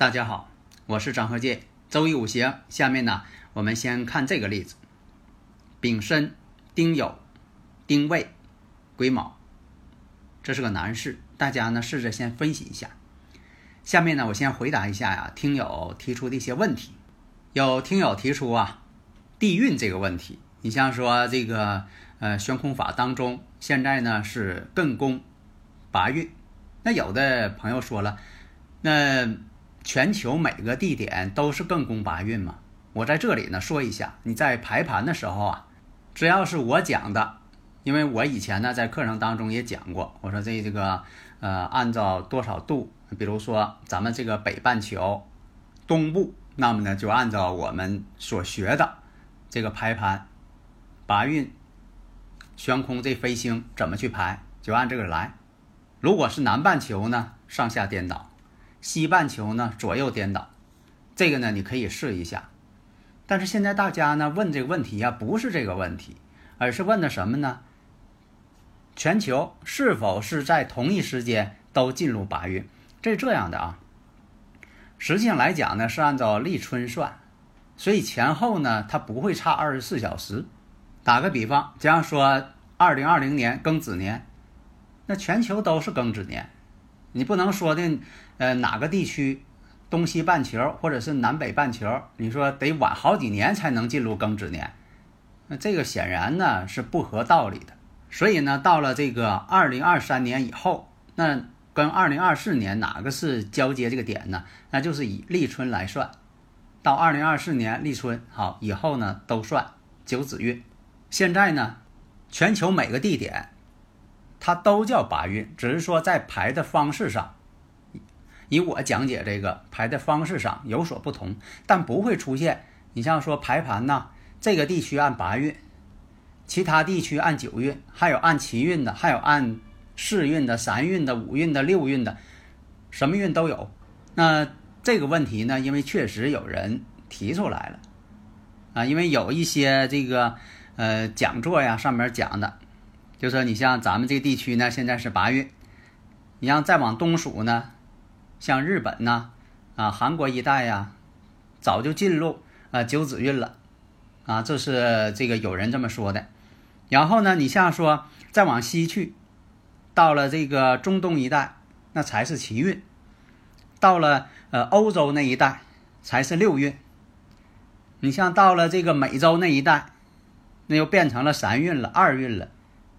大家好，我是张和介。周易五行，下面呢，我们先看这个例子：丙申、丁酉、丁未、癸卯，这是个难事。大家呢，试着先分析一下。下面呢，我先回答一下呀，听友提出的一些问题。有听友提出啊，地运这个问题。你像说这个呃悬空法当中，现在呢是艮宫八运。那有的朋友说了，那。全球每个地点都是艮宫八运嘛？我在这里呢说一下，你在排盘的时候啊，只要是我讲的，因为我以前呢在课程当中也讲过，我说这这个呃按照多少度，比如说咱们这个北半球东部，那么呢就按照我们所学的这个排盘八运悬空这飞星怎么去排，就按这个来。如果是南半球呢，上下颠倒。西半球呢左右颠倒，这个呢你可以试一下。但是现在大家呢问这个问题呀，不是这个问题，而是问的什么呢？全球是否是在同一时间都进入八月？这是这样的啊。实际上来讲呢，是按照立春算，所以前后呢它不会差二十四小时。打个比方，假如说二零二零年庚子年，那全球都是庚子年。你不能说的，呃，哪个地区，东西半球或者是南北半球，你说得晚好几年才能进入庚子年，那这个显然呢是不合道理的。所以呢，到了这个二零二三年以后，那跟二零二四年哪个是交接这个点呢？那就是以立春来算，到二零二四年立春好以后呢，都算九子运。现在呢，全球每个地点。它都叫八运，只是说在排的方式上，以我讲解这个排的方式上有所不同，但不会出现。你像说排盘呐，这个地区按八运，其他地区按九运，还有按七运的，还有按四运的、三运的、五运的、六运的，什么运都有。那这个问题呢，因为确实有人提出来了啊，因为有一些这个呃讲座呀上面讲的。就说你像咱们这个地区呢，现在是八运，你像再往东数呢，像日本呐，啊韩国一带呀，早就进入啊九子运了，啊这是这个有人这么说的。然后呢，你像说再往西去，到了这个中东一带，那才是七运；到了呃欧洲那一带，才是六运。你像到了这个美洲那一带，那又变成了三运了，二运了。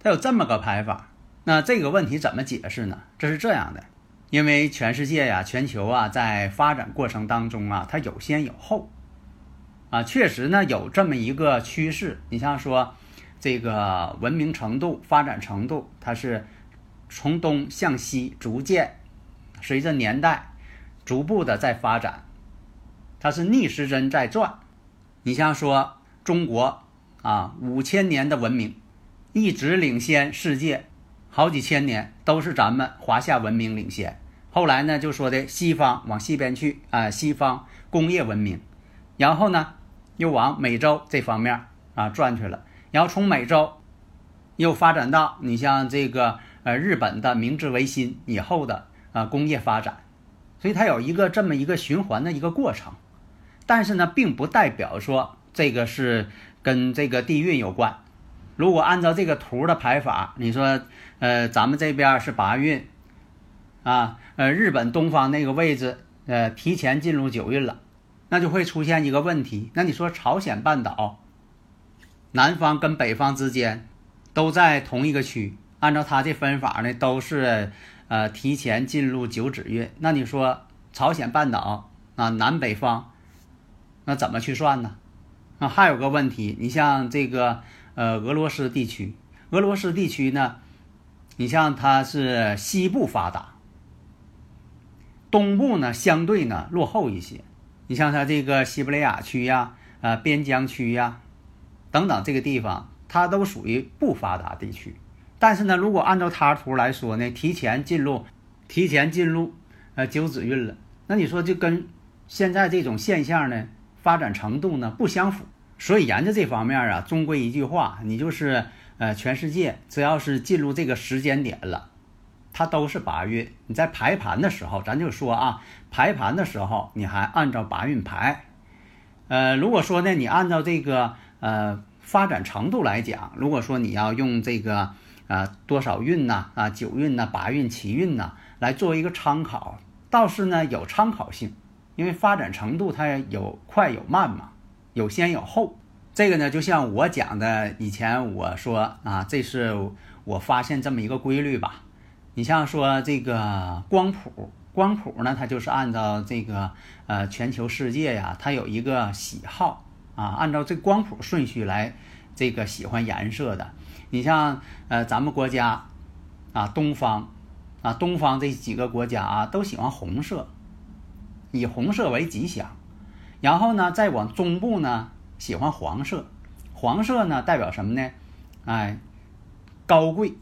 它有这么个排法，那这个问题怎么解释呢？这是这样的，因为全世界呀、全球啊，在发展过程当中啊，它有先有后，啊，确实呢有这么一个趋势。你像说这个文明程度、发展程度，它是从东向西逐渐随着年代逐步的在发展，它是逆时针在转。你像说中国啊，五千年的文明。一直领先世界好几千年，都是咱们华夏文明领先。后来呢，就说的西方往西边去啊，西方工业文明，然后呢，又往美洲这方面啊转去了。然后从美洲又发展到你像这个呃日本的明治维新以后的啊工业发展，所以它有一个这么一个循环的一个过程。但是呢，并不代表说这个是跟这个地运有关。如果按照这个图的排法，你说，呃，咱们这边是八运，啊，呃，日本东方那个位置，呃，提前进入九运了，那就会出现一个问题。那你说朝鲜半岛，南方跟北方之间都在同一个区，按照他这分法呢，都是呃提前进入九子运。那你说朝鲜半岛啊，南北方，那怎么去算呢？啊，还有个问题，你像这个呃俄罗斯地区，俄罗斯地区呢，你像它是西部发达，东部呢相对呢落后一些。你像它这个西伯利亚区呀、呃边疆区呀等等这个地方，它都属于不发达地区。但是呢，如果按照它图来说呢，提前进入，提前进入呃九子运了，那你说就跟现在这种现象呢发展程度呢不相符。所以研究这方面啊，终归一句话，你就是呃全世界只要是进入这个时间点了。它都是八运，你在排盘的时候，咱就说啊，排盘的时候你还按照八运排。呃，如果说呢，你按照这个呃发展程度来讲，如果说你要用这个啊多少运呐啊九运呐八运七运呐来作为一个参考，倒是呢有参考性，因为发展程度它有快有慢嘛，有先有后。这个呢，就像我讲的，以前我说啊，这是我发现这么一个规律吧。你像说这个光谱，光谱呢，它就是按照这个呃全球世界呀，它有一个喜好啊，按照这光谱顺序来这个喜欢颜色的。你像呃咱们国家啊，东方啊，东方这几个国家啊，都喜欢红色，以红色为吉祥。然后呢，再往中部呢，喜欢黄色，黄色呢代表什么呢？哎，高贵。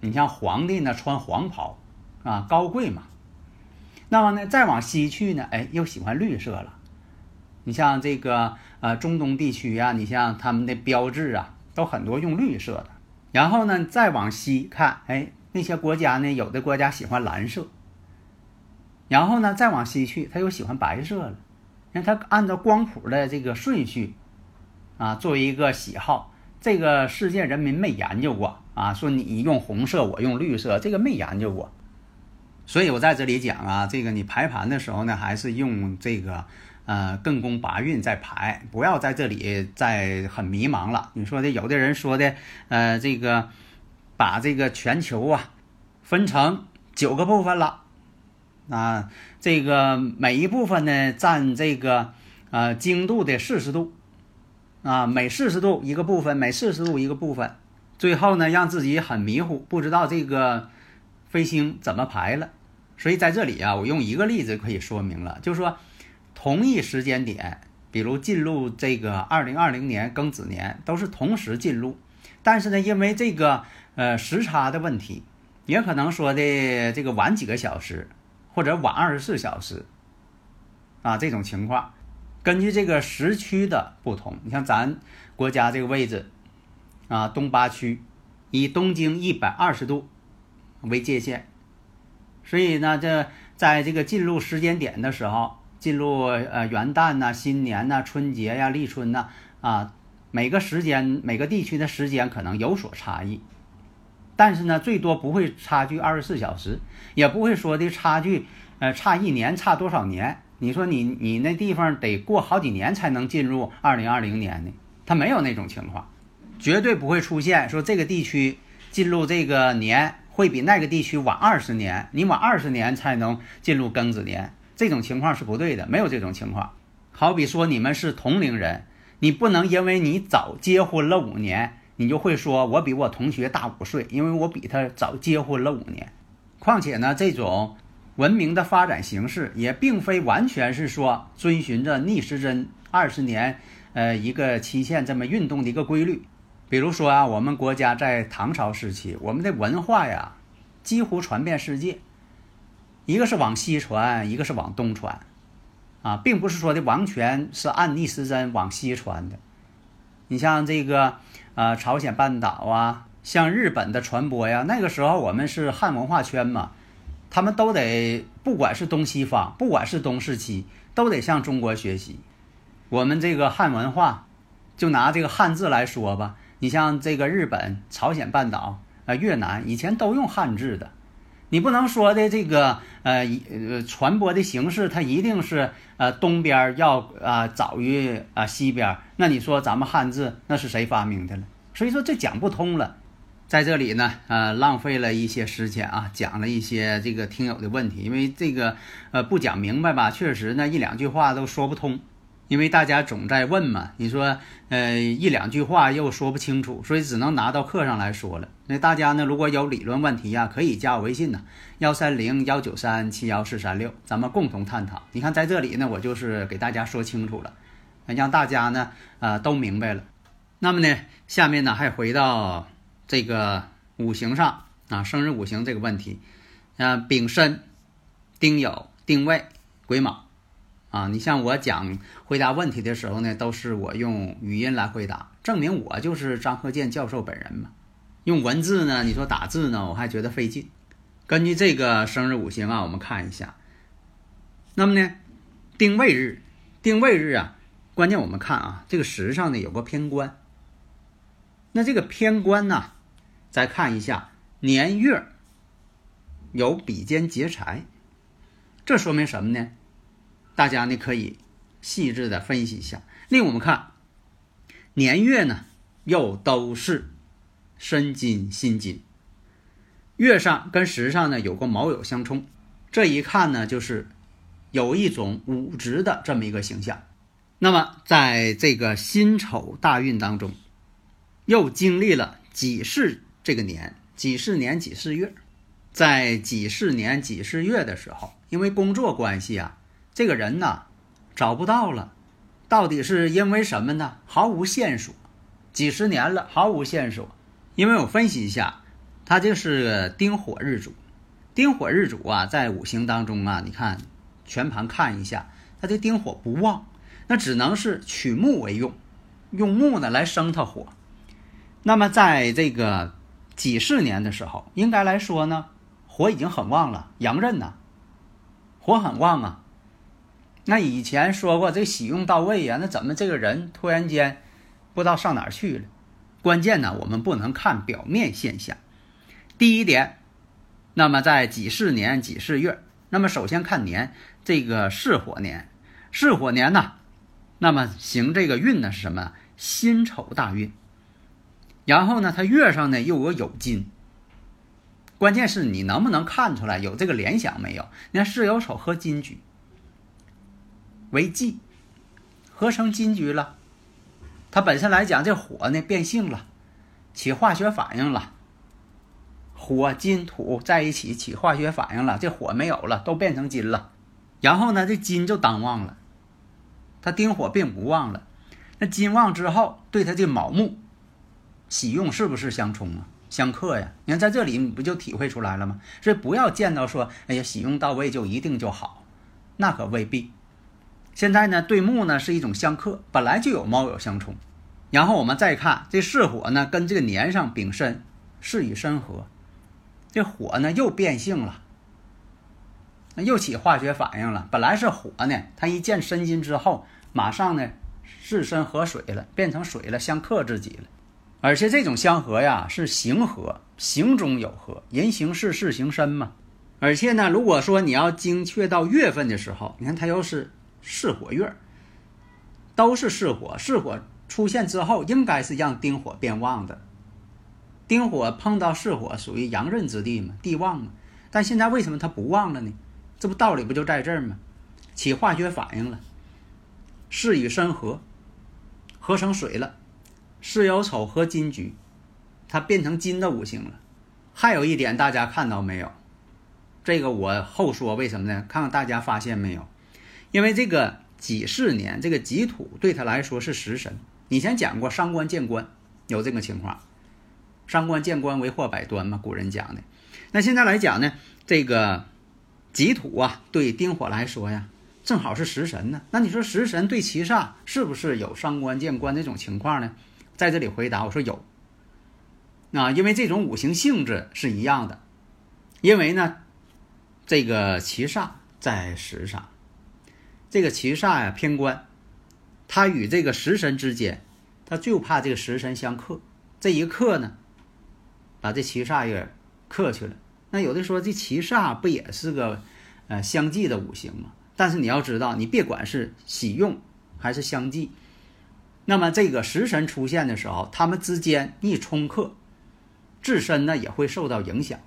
你像皇帝呢穿黄袍，啊高贵嘛。那么呢再往西去呢，哎又喜欢绿色了。你像这个呃中东地区啊，你像他们的标志啊，都很多用绿色的。然后呢再往西看，哎那些国家呢，有的国家喜欢蓝色。然后呢再往西去，他又喜欢白色了。那他按照光谱的这个顺序啊，作为一个喜好。这个世界人民没研究过啊，说你用红色，我用绿色，这个没研究过。所以我在这里讲啊，这个你排盘的时候呢，还是用这个呃艮宫八运在排，不要在这里再很迷茫了。你说的有的人说的呃这个把这个全球啊分成九个部分了啊，这个每一部分呢占这个呃经度的四十度。啊，每四十度一个部分，每四十度一个部分，最后呢，让自己很迷糊，不知道这个飞星怎么排了。所以在这里啊，我用一个例子可以说明了，就是说，同一时间点，比如进入这个二零二零年庚子年，都是同时进入，但是呢，因为这个呃时差的问题，也可能说的这个晚几个小时，或者晚二十四小时，啊，这种情况。根据这个时区的不同，你像咱国家这个位置，啊，东八区，以东经一百二十度为界限，所以呢，这在这个进入时间点的时候，进入呃元旦呐、新年呐、春节呀、立春呐，啊，每个时间每个地区的时间可能有所差异，但是呢，最多不会差距二十四小时，也不会说的差距，呃，差一年，差多少年。你说你你那地方得过好几年才能进入二零二零年呢？它没有那种情况，绝对不会出现说这个地区进入这个年会比那个地区晚二十年，你晚二十年才能进入庚子年，这种情况是不对的，没有这种情况。好比说你们是同龄人，你不能因为你早结婚了五年，你就会说我比我同学大五岁，因为我比他早结婚了五年。况且呢，这种。文明的发展形式也并非完全是说遵循着逆时针二十年，呃，一个期限这么运动的一个规律。比如说啊，我们国家在唐朝时期，我们的文化呀，几乎传遍世界。一个是往西传，一个是往东传，啊，并不是说的完全是按逆时针往西传的。你像这个，呃，朝鲜半岛啊，像日本的传播呀，那个时候我们是汉文化圈嘛。他们都得，不管是东西方，不管是东是西，都得向中国学习。我们这个汉文化，就拿这个汉字来说吧，你像这个日本、朝鲜半岛、啊越南，以前都用汉字的。你不能说的这个呃呃传播的形式，它一定是呃东边要啊早于啊西边。那你说咱们汉字那是谁发明的了？所以说这讲不通了。在这里呢，呃，浪费了一些时间啊，讲了一些这个听友的问题，因为这个，呃，不讲明白吧，确实呢，一两句话都说不通。因为大家总在问嘛，你说呃一两句话又说不清楚，所以只能拿到课上来说了。那大家呢，如果有理论问题呀，可以加我微信呢，幺三零幺九三七幺四三六，咱们共同探讨。你看在这里呢，我就是给大家说清楚了，让大家呢啊都明白了。那么呢，下面呢还回到这个五行上啊，生日五行这个问题，啊丙申、丁酉、丁未、癸卯。啊，你像我讲回答问题的时候呢，都是我用语音来回答，证明我就是张鹤健教授本人嘛。用文字呢，你说打字呢，我还觉得费劲。根据这个生日五行啊，我们看一下。那么呢，定位日，定位日啊，关键我们看啊，这个时上呢有个偏官。那这个偏官呢，再看一下年月有比肩劫财，这说明什么呢？大家呢可以细致的分析一下。另我们看年月呢，又都是申金辛金，月上跟时上呢有个卯酉相冲，这一看呢就是有一种武职的这么一个形象。那么在这个辛丑大运当中，又经历了几世这个年，几世年几世月，在几世年几世月的时候，因为工作关系啊。这个人呢，找不到了，到底是因为什么呢？毫无线索，几十年了，毫无线索。因为我分析一下，他就是丁火日主，丁火日主啊，在五行当中啊，你看全盘看一下，他这丁火不旺，那只能是取木为用，用木呢来生他火。那么在这个几十年的时候，应该来说呢，火已经很旺了，阳刃呢，火很旺啊。那以前说过这喜用到位呀，那怎么这个人突然间不知道上哪儿去了？关键呢，我们不能看表面现象。第一点，那么在几世年几世月，那么首先看年，这个巳火年，巳火年呢，那么行这个运呢是什么？辛丑大运。然后呢，它月上呢又有酉金。关键是你能不能看出来有这个联想没有？你看巳酉丑合金局。为忌，合成金局了。它本身来讲，这火呢变性了，起化学反应了。火金土在一起起化学反应了，这火没有了，都变成金了。然后呢，这金就当旺了。它丁火并不旺了。那金旺之后，对它这卯木喜用是不是相冲啊？相克呀？你看在这里你不就体会出来了吗？所以不要见到说，哎呀，喜用到位就一定就好，那可未必。现在呢，对木呢是一种相克，本来就有猫酉相冲，然后我们再看这巳火呢，跟这个年上丙申巳与申合，这火呢又变性了，那又起化学反应了。本来是火呢，它一见申金之后，马上呢巳申合水了，变成水了，相克自己了。而且这种相合呀是形合，形中有合，人行事，事行身嘛。而且呢，如果说你要精确到月份的时候，你看它又是。巳火月都是巳火，巳火出现之后，应该是让丁火变旺的。丁火碰到巳火，属于阳刃之地嘛，地旺嘛。但现在为什么它不旺了呢？这不道理不就在这儿吗？起化学反应了，巳与申合，合成水了。巳酉丑合金局，它变成金的五行了。还有一点，大家看到没有？这个我后说，为什么呢？看看大家发现没有？因为这个己巳年，这个己土对他来说是食神。以前讲过伤官见官，有这个情况，伤官见官为祸百端嘛，古人讲的。那现在来讲呢，这个己土啊，对丁火来说呀，正好是食神呢。那你说食神对七煞是不是有伤官见官这种情况呢？在这里回答，我说有。啊，因为这种五行性质是一样的，因为呢，这个七煞在时上。这个七煞呀偏官，他与这个食神之间，他就怕这个食神相克。这一克呢，把这七煞也克去了。那有的说这七煞不也是个呃相忌的五行吗？但是你要知道，你别管是喜用还是相忌，那么这个食神出现的时候，他们之间逆冲克，自身呢也会受到影响。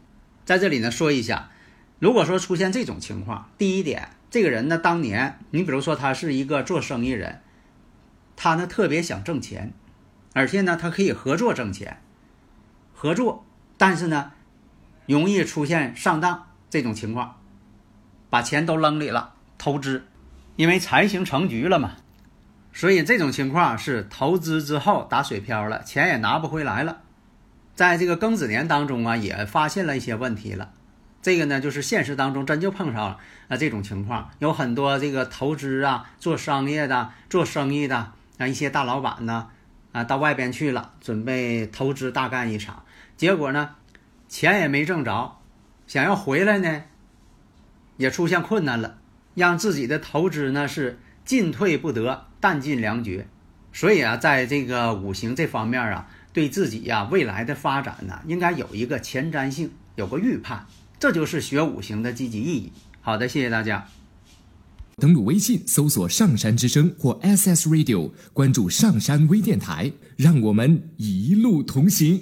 在这里呢说一下，如果说出现这种情况，第一点。这个人呢，当年你比如说他是一个做生意人，他呢特别想挣钱，而且呢他可以合作挣钱，合作，但是呢容易出现上当这种情况，把钱都扔里了，投资，因为财星成局了嘛，所以这种情况是投资之后打水漂了，钱也拿不回来了。在这个庚子年当中啊，也发现了一些问题了。这个呢，就是现实当中真就碰上了啊这种情况，有很多这个投资啊、做商业的、做生意的啊一些大老板呢啊到外边去了，准备投资大干一场，结果呢钱也没挣着，想要回来呢也出现困难了，让自己的投资呢是进退不得、弹尽粮绝。所以啊，在这个五行这方面啊，对自己呀未来的发展呢，应该有一个前瞻性，有个预判。这就是学五行的积极意义。好的，谢谢大家。登录微信搜索“上山之声”或 “SS Radio”，关注“上山微电台”，让我们一路同行。